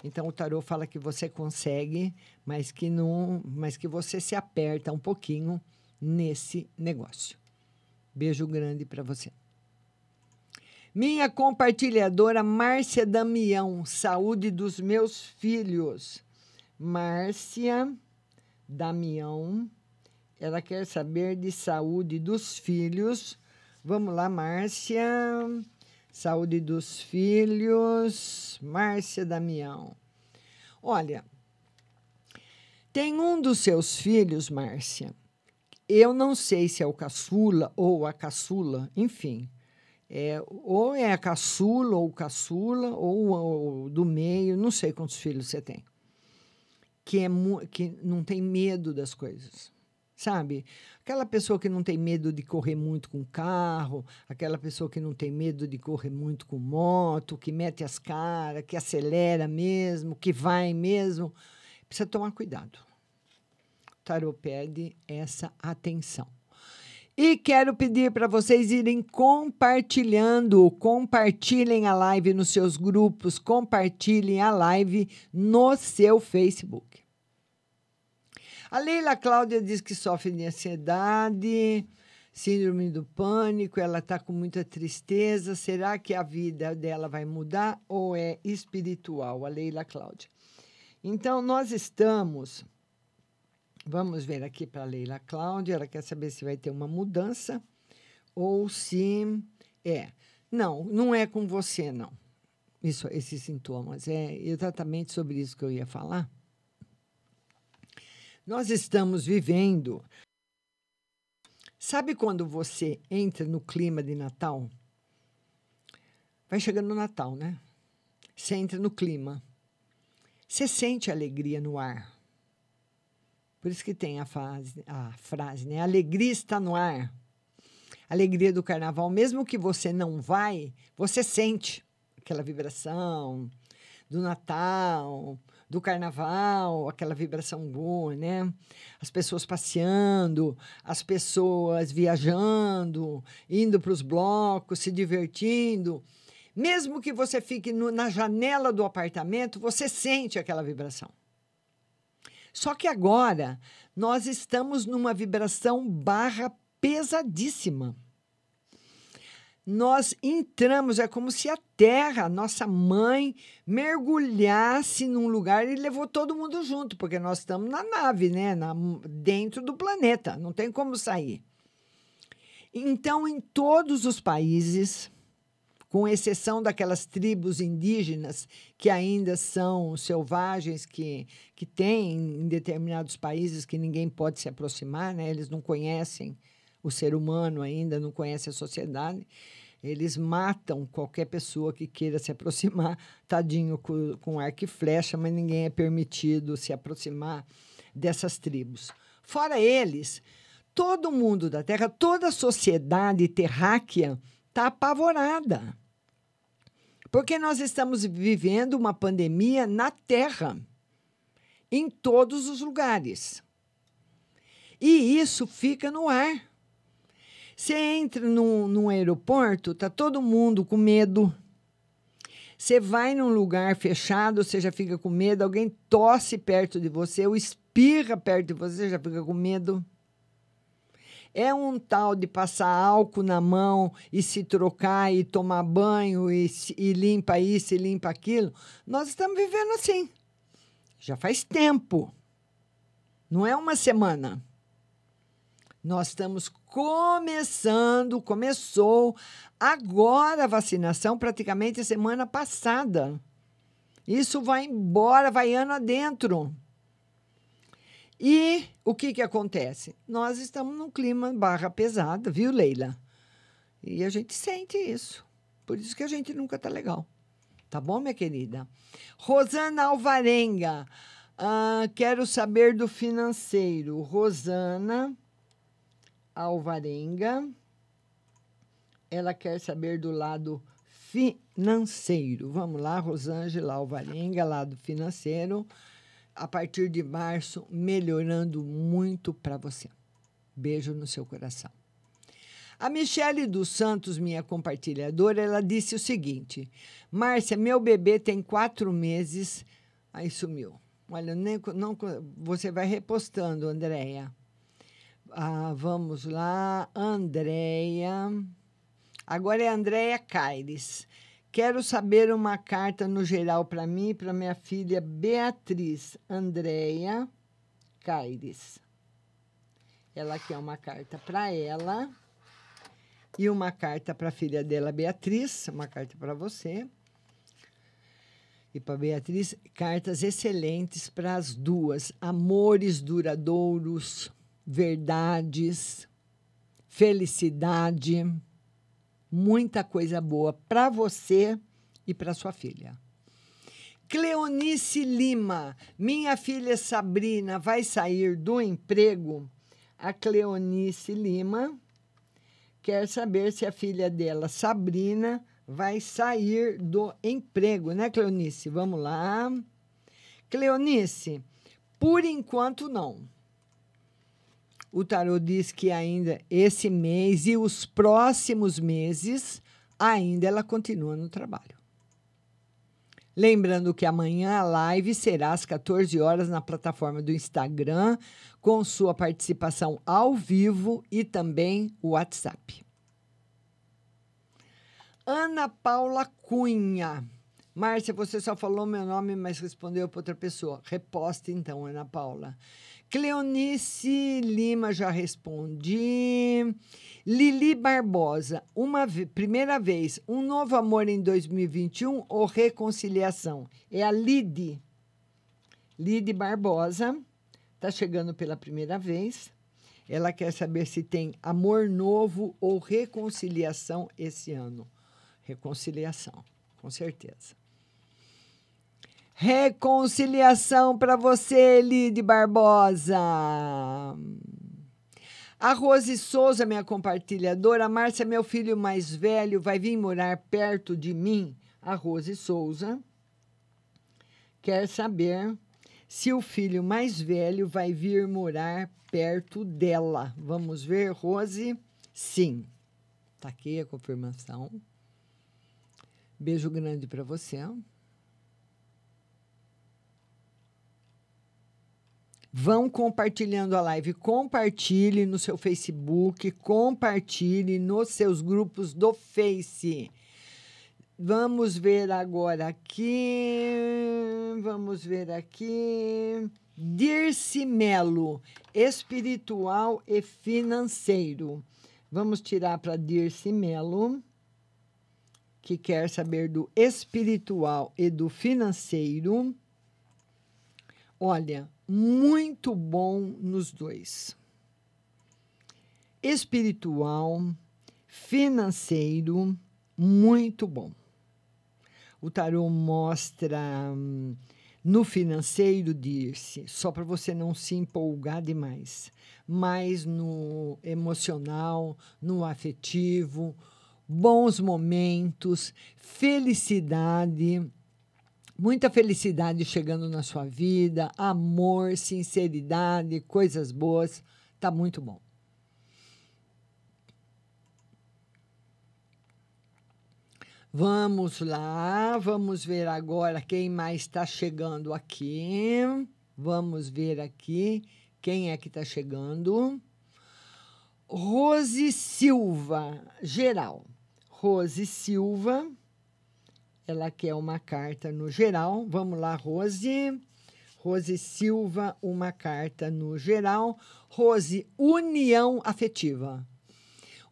Então o tarô fala que você consegue, mas que não, mas que você se aperta um pouquinho nesse negócio. Beijo grande para você. Minha compartilhadora Márcia Damião, saúde dos meus filhos. Márcia Damião, ela quer saber de saúde dos filhos. Vamos lá, Márcia. Saúde dos filhos, Márcia Damião. Olha, tem um dos seus filhos, Márcia. Eu não sei se é o caçula ou a caçula, enfim. É, ou é a caçula ou caçula, ou, ou do meio, não sei quantos filhos você tem. Que, é, que não tem medo das coisas sabe? Aquela pessoa que não tem medo de correr muito com carro, aquela pessoa que não tem medo de correr muito com moto, que mete as caras, que acelera mesmo, que vai mesmo, precisa tomar cuidado. O tarot pede essa atenção. E quero pedir para vocês irem compartilhando, compartilhem a live nos seus grupos, compartilhem a live no seu Facebook. A Leila Cláudia diz que sofre de ansiedade, síndrome do pânico, ela está com muita tristeza. Será que a vida dela vai mudar ou é espiritual? A Leila Cláudia. Então, nós estamos. Vamos ver aqui para a Leila Cláudia. Ela quer saber se vai ter uma mudança ou se é. Não, não é com você, não. Isso, esses sintomas. É exatamente sobre isso que eu ia falar. Nós estamos vivendo. Sabe quando você entra no clima de Natal? Vai chegando o Natal, né? Você entra no clima. Você sente alegria no ar. Por isso que tem a, fase, a frase, né? Alegria está no ar. Alegria do carnaval, mesmo que você não vai, você sente aquela vibração do Natal, do carnaval, aquela vibração boa, né? As pessoas passeando, as pessoas viajando, indo para os blocos, se divertindo. Mesmo que você fique no, na janela do apartamento, você sente aquela vibração. Só que agora nós estamos numa vibração barra pesadíssima nós entramos, é como se a Terra, nossa mãe, mergulhasse num lugar e levou todo mundo junto, porque nós estamos na nave, né? Na, dentro do planeta, não tem como sair. Então, em todos os países, com exceção daquelas tribos indígenas que ainda são selvagens, que, que tem em determinados países que ninguém pode se aproximar, né? eles não conhecem o ser humano ainda, não conhecem a sociedade. Eles matam qualquer pessoa que queira se aproximar, tadinho com, com arco e flecha, mas ninguém é permitido se aproximar dessas tribos. Fora eles, todo mundo da Terra, toda a sociedade terráquea está apavorada. Porque nós estamos vivendo uma pandemia na Terra, em todos os lugares. E isso fica no ar. Você entra num, num aeroporto, tá todo mundo com medo. Você vai num lugar fechado, você já fica com medo. Alguém tosse perto de você ou espirra perto de você, já fica com medo. É um tal de passar álcool na mão e se trocar e tomar banho e, e limpa isso e limpa aquilo. Nós estamos vivendo assim. Já faz tempo. Não é uma semana. Nós estamos começando, começou agora a vacinação, praticamente semana passada. Isso vai embora, vai ano adentro. E o que, que acontece? Nós estamos num clima barra pesada, viu, Leila? E a gente sente isso. Por isso que a gente nunca está legal. Tá bom, minha querida? Rosana Alvarenga. Ah, quero saber do financeiro. Rosana Alvarenga. Ela quer saber do lado financeiro. Vamos lá, Rosângela Alvarenga, lado financeiro a partir de março, melhorando muito para você. Beijo no seu coração. A Michele dos Santos, minha compartilhadora, ela disse o seguinte: Márcia, meu bebê tem quatro meses. Aí sumiu. Olha, nem, não, você vai repostando, Andréia. Ah, vamos lá, Andréia. Agora é Andréia Caires. Quero saber uma carta no geral para mim e para minha filha Beatriz Andréia Caires. Ela quer uma carta para ela e uma carta para a filha dela, Beatriz, uma carta para você. E para Beatriz, cartas excelentes para as duas. Amores duradouros, verdades, felicidade muita coisa boa para você e para sua filha. Cleonice Lima, minha filha Sabrina vai sair do emprego. A Cleonice Lima quer saber se a filha dela, Sabrina, vai sair do emprego, né, Cleonice? Vamos lá. Cleonice, por enquanto não o tarô diz que ainda esse mês e os próximos meses, ainda ela continua no trabalho. Lembrando que amanhã a live será às 14 horas na plataforma do Instagram, com sua participação ao vivo e também o WhatsApp. Ana Paula Cunha. Márcia, você só falou meu nome, mas respondeu para outra pessoa. Reposta então, Ana Paula. Cleonice Lima, já respondi. Lili Barbosa, uma primeira vez, um novo amor em 2021 ou reconciliação? É a Lide. Lide Barbosa, está chegando pela primeira vez. Ela quer saber se tem amor novo ou reconciliação esse ano. Reconciliação, com certeza. Reconciliação para você, Lide Barbosa. A Rose Souza, minha compartilhadora. A Márcia, meu filho mais velho, vai vir morar perto de mim. A Rose Souza quer saber se o filho mais velho vai vir morar perto dela. Vamos ver, Rose? Sim. Tá aqui a confirmação. Beijo grande para você. Vão compartilhando a live, compartilhe no seu Facebook, compartilhe nos seus grupos do Face. Vamos ver agora aqui. Vamos ver aqui. Dirce Melo, espiritual e financeiro. Vamos tirar para Dirce Melo. que quer saber do espiritual e do financeiro. Olha, muito bom nos dois. Espiritual, financeiro, muito bom. O tarô mostra hum, no financeiro, Dirce, só para você não se empolgar demais, mas no emocional, no afetivo, bons momentos, felicidade, muita felicidade chegando na sua vida, amor, sinceridade, coisas boas, tá muito bom. Vamos lá, vamos ver agora quem mais está chegando aqui. Vamos ver aqui quem é que está chegando. Rose Silva, geral. Rose Silva, ela quer uma carta no geral. Vamos lá, Rose. Rose Silva, uma carta no geral. Rose, união afetiva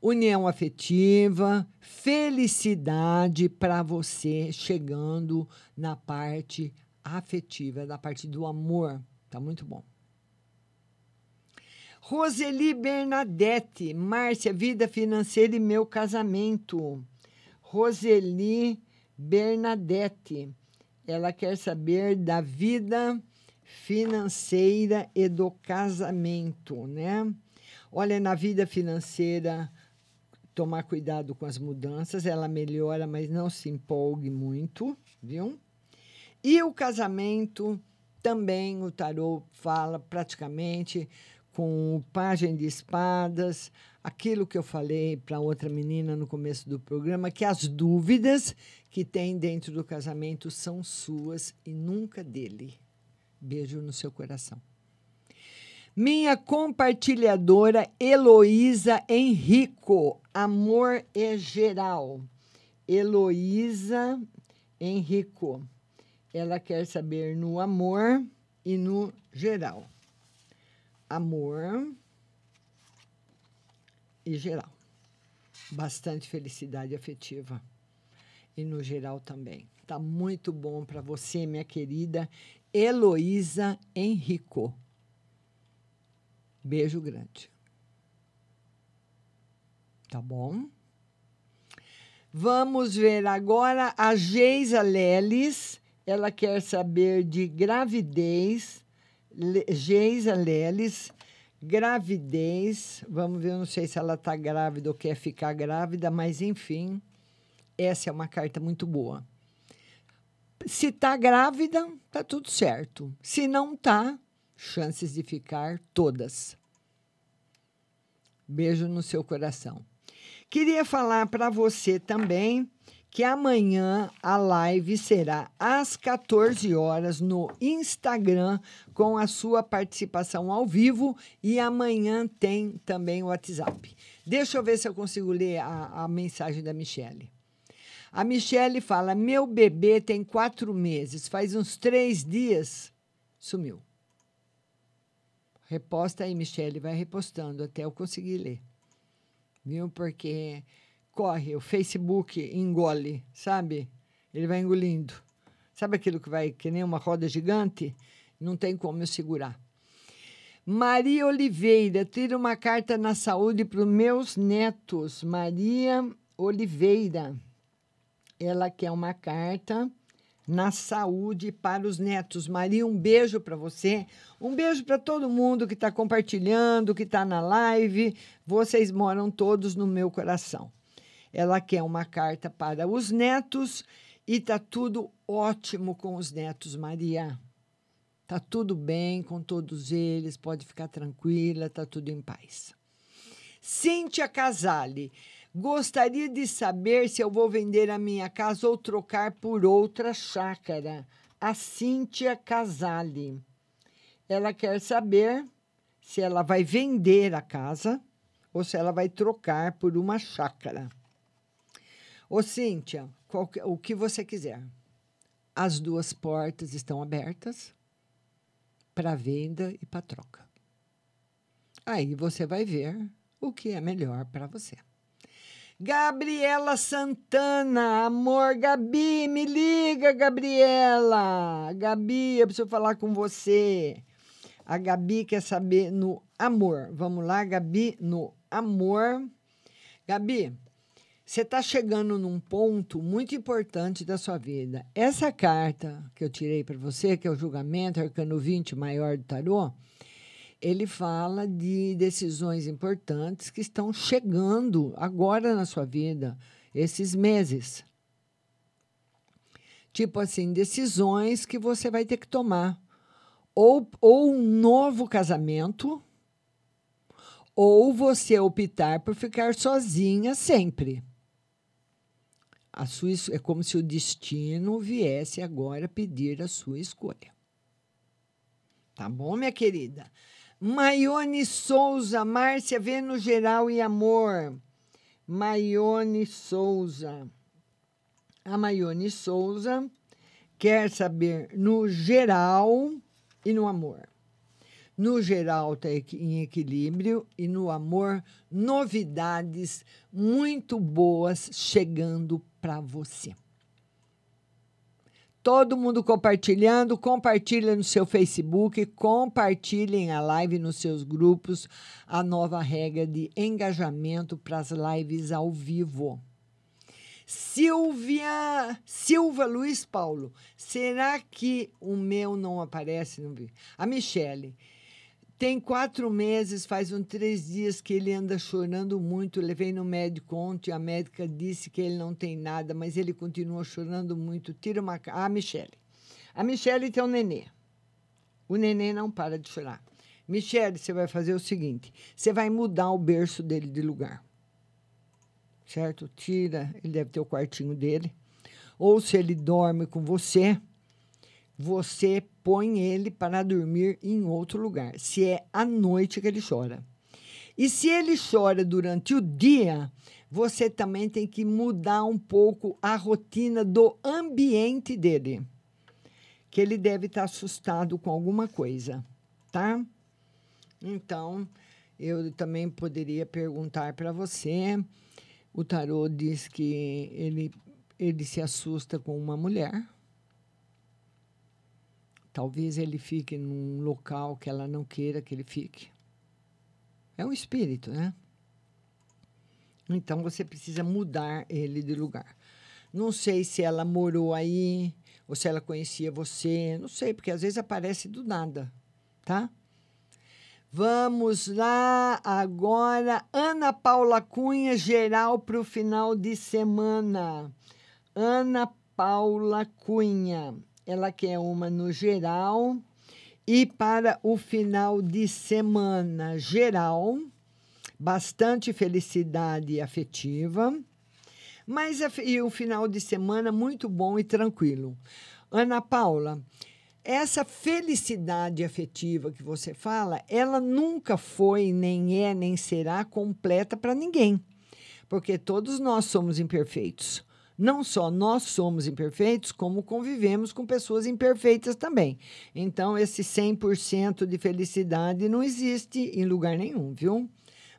união afetiva, felicidade para você chegando na parte afetiva, na parte do amor. Tá muito bom. Roseli Bernadette, Márcia, vida financeira e meu casamento. Roseli Bernadette, ela quer saber da vida financeira e do casamento, né? Olha, na vida financeira, tomar cuidado com as mudanças, ela melhora, mas não se empolgue muito, viu? E o casamento também o tarô fala praticamente com o pajem de espadas, aquilo que eu falei para outra menina no começo do programa, que as dúvidas que tem dentro do casamento são suas e nunca dele. Beijo no seu coração. Minha compartilhadora Heloísa Henrico, amor é geral. Heloísa Henrico, ela quer saber no amor e no geral. Amor e geral. Bastante felicidade afetiva. E no geral também. Tá muito bom para você, minha querida Heloísa Henrico. Beijo grande. Tá bom? Vamos ver agora a Geisa Leles. Ela quer saber de gravidez. Geisa Leles, gravidez. Vamos ver, eu não sei se ela está grávida ou quer ficar grávida, mas enfim, essa é uma carta muito boa. Se está grávida, tá tudo certo. Se não está, chances de ficar todas. Beijo no seu coração. Queria falar para você também que amanhã a live será às 14 horas no Instagram com a sua participação ao vivo e amanhã tem também o WhatsApp. Deixa eu ver se eu consigo ler a, a mensagem da Michele. A Michele fala: Meu bebê tem quatro meses, faz uns três dias, sumiu. Reposta aí, Michele, vai repostando até eu conseguir ler. Viu? Porque corre, o Facebook engole, sabe? Ele vai engolindo. Sabe aquilo que vai que nem uma roda gigante? Não tem como eu segurar. Maria Oliveira, tira uma carta na saúde para os meus netos. Maria Oliveira. Ela quer uma carta na saúde para os netos. Maria, um beijo para você. Um beijo para todo mundo que está compartilhando, que está na live. Vocês moram todos no meu coração. Ela quer uma carta para os netos e tá tudo ótimo com os netos, Maria. Tá tudo bem com todos eles, pode ficar tranquila, tá tudo em paz. Cíntia Casale. Gostaria de saber se eu vou vender a minha casa ou trocar por outra chácara. A Cíntia Casale. Ela quer saber se ela vai vender a casa ou se ela vai trocar por uma chácara. Ô, Cíntia, qualquer, o que você quiser. As duas portas estão abertas para venda e para troca. Aí você vai ver o que é melhor para você. Gabriela Santana, amor, Gabi, me liga, Gabriela. Gabi, eu preciso falar com você. A Gabi quer saber no amor. Vamos lá, Gabi, no amor. Gabi, você está chegando num ponto muito importante da sua vida. Essa carta que eu tirei para você, que é o julgamento, arcano 20 maior do tarô, ele fala de decisões importantes que estão chegando agora na sua vida, esses meses. Tipo assim, decisões que você vai ter que tomar. Ou, ou um novo casamento, ou você optar por ficar sozinha sempre. A sua, é como se o destino viesse agora pedir a sua escolha. Tá bom, minha querida? Maione Souza, Márcia, vê no geral e amor. Maione Souza. A Maione Souza quer saber no geral e no amor. No geral está em equilíbrio e no amor, novidades muito boas chegando para você todo mundo compartilhando, compartilha no seu Facebook, compartilhem a live nos seus grupos, a nova regra de engajamento para as lives ao vivo. Silvia, Silva Luiz Paulo, será que o meu não aparece? Não vi. A Michele, tem quatro meses, faz uns três dias que ele anda chorando muito. Levei no médico ontem, a médica disse que ele não tem nada, mas ele continua chorando muito. Tira uma. Ah, a Michele. A Michele tem um nenê. O nenê não para de chorar. Michele, você vai fazer o seguinte: você vai mudar o berço dele de lugar. Certo? Tira, ele deve ter o quartinho dele. Ou se ele dorme com você, você põe ele para dormir em outro lugar, se é à noite que ele chora. E se ele chora durante o dia, você também tem que mudar um pouco a rotina do ambiente dele. Que ele deve estar assustado com alguma coisa, tá? Então, eu também poderia perguntar para você. O tarô diz que ele, ele se assusta com uma mulher Talvez ele fique num local que ela não queira que ele fique. É um espírito, né? Então você precisa mudar ele de lugar. Não sei se ela morou aí ou se ela conhecia você, não sei, porque às vezes aparece do nada, tá? Vamos lá agora, Ana Paula Cunha, geral para o final de semana. Ana Paula Cunha ela quer uma no geral e para o final de semana geral, bastante felicidade afetiva, mas e o final de semana muito bom e tranquilo. Ana Paula, essa felicidade afetiva que você fala, ela nunca foi, nem é, nem será completa para ninguém, porque todos nós somos imperfeitos. Não só nós somos imperfeitos, como convivemos com pessoas imperfeitas também. Então, esse 100% de felicidade não existe em lugar nenhum, viu?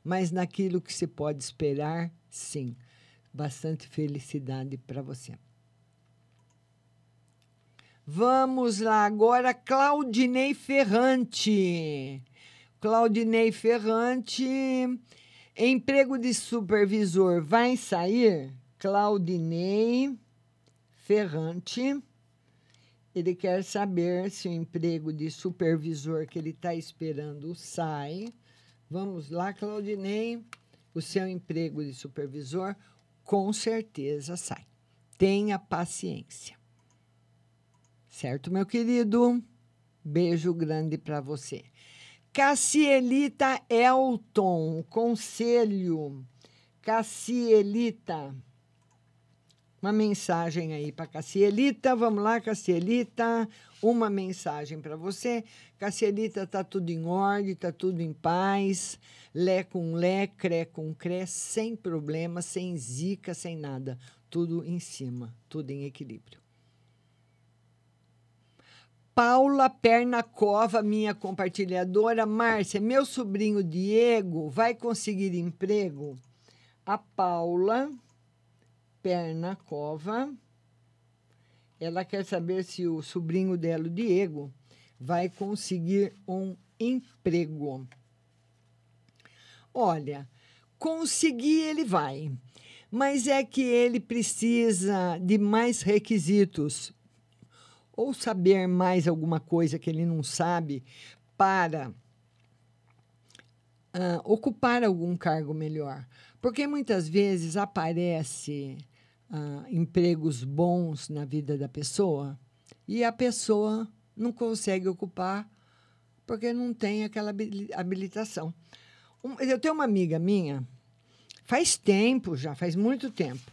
Mas naquilo que se pode esperar, sim. Bastante felicidade para você. Vamos lá agora, Claudinei Ferrante. Claudinei Ferrante, emprego de supervisor vai sair? Claudinei Ferrante. Ele quer saber se o emprego de supervisor que ele está esperando sai. Vamos lá, Claudinei. O seu emprego de supervisor com certeza sai. Tenha paciência. Certo, meu querido? Beijo grande para você. Cassielita Elton, conselho. Cassielita uma mensagem aí para Cassielita. Vamos lá, Cassielita. Uma mensagem para você. Cassielita, tá tudo em ordem, tá tudo em paz. Lé com lé, cré com cré, sem problema, sem zica, sem nada. Tudo em cima, tudo em equilíbrio. Paula Pernacova, minha compartilhadora. Márcia, meu sobrinho Diego vai conseguir emprego? a Paula Pernacova. Ela quer saber se o sobrinho dela, o Diego, vai conseguir um emprego. Olha, conseguir ele vai, mas é que ele precisa de mais requisitos ou saber mais alguma coisa que ele não sabe para uh, ocupar algum cargo melhor. Porque muitas vezes aparece uh, empregos bons na vida da pessoa e a pessoa não consegue ocupar porque não tem aquela habilitação. eu tenho uma amiga minha, faz tempo já, faz muito tempo,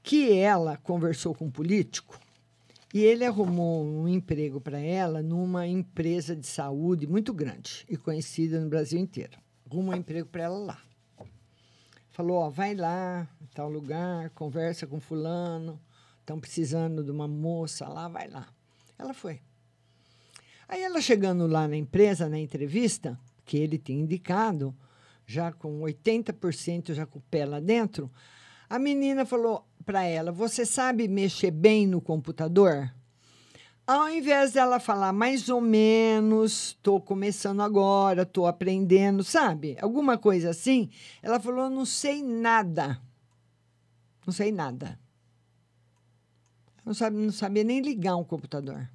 que ela conversou com um político e ele arrumou um emprego para ela numa empresa de saúde muito grande e conhecida no Brasil inteiro. Arrumou um emprego para ela lá. Falou, ó, vai lá, tal lugar, conversa com fulano, estão precisando de uma moça lá, vai lá. Ela foi. Aí ela chegando lá na empresa, na entrevista, que ele tinha indicado, já com 80% já com o pé lá dentro, a menina falou para ela: Você sabe mexer bem no computador? Ao invés dela falar mais ou menos, estou começando agora, estou aprendendo, sabe? Alguma coisa assim, ela falou: Não sei nada. Não sei nada. Não, sabe, não sabia nem ligar um computador.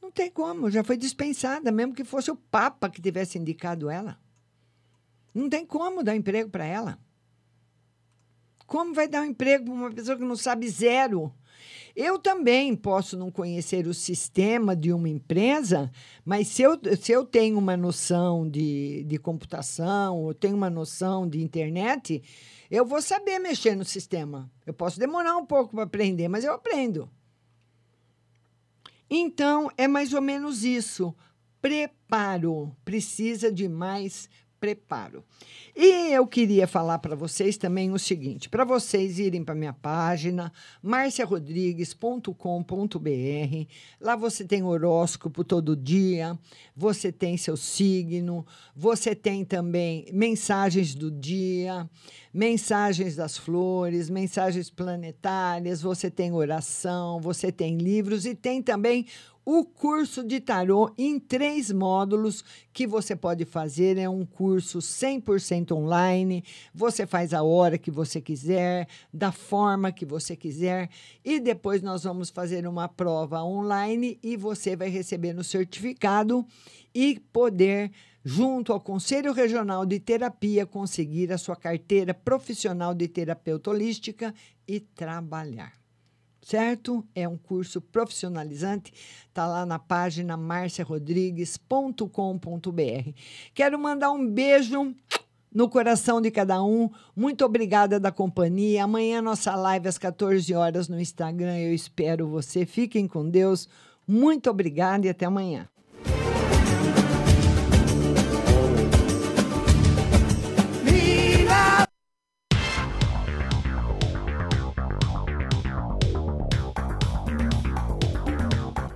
Não tem como, já foi dispensada, mesmo que fosse o Papa que tivesse indicado ela. Não tem como dar emprego para ela. Como vai dar um emprego para uma pessoa que não sabe zero? Eu também posso não conhecer o sistema de uma empresa, mas se eu, se eu tenho uma noção de, de computação, ou tenho uma noção de internet, eu vou saber mexer no sistema. Eu posso demorar um pouco para aprender, mas eu aprendo. Então, é mais ou menos isso. Preparo. Precisa de mais preparo. E eu queria falar para vocês também o seguinte: para vocês irem para minha página, marciarodrigues.com.br. Lá você tem horóscopo todo dia, você tem seu signo, você tem também mensagens do dia, mensagens das flores, mensagens planetárias, você tem oração, você tem livros e tem também o curso de tarô em três módulos que você pode fazer. É um curso 100% online. Você faz a hora que você quiser, da forma que você quiser. E depois nós vamos fazer uma prova online e você vai receber no certificado e poder junto ao Conselho Regional de Terapia, conseguir a sua carteira profissional de terapeuta holística e trabalhar certo? É um curso profissionalizante, está lá na página marciarodrigues.com.br. Quero mandar um beijo no coração de cada um. Muito obrigada da companhia. Amanhã nossa live às 14 horas no Instagram. Eu espero você. Fiquem com Deus. Muito obrigada e até amanhã.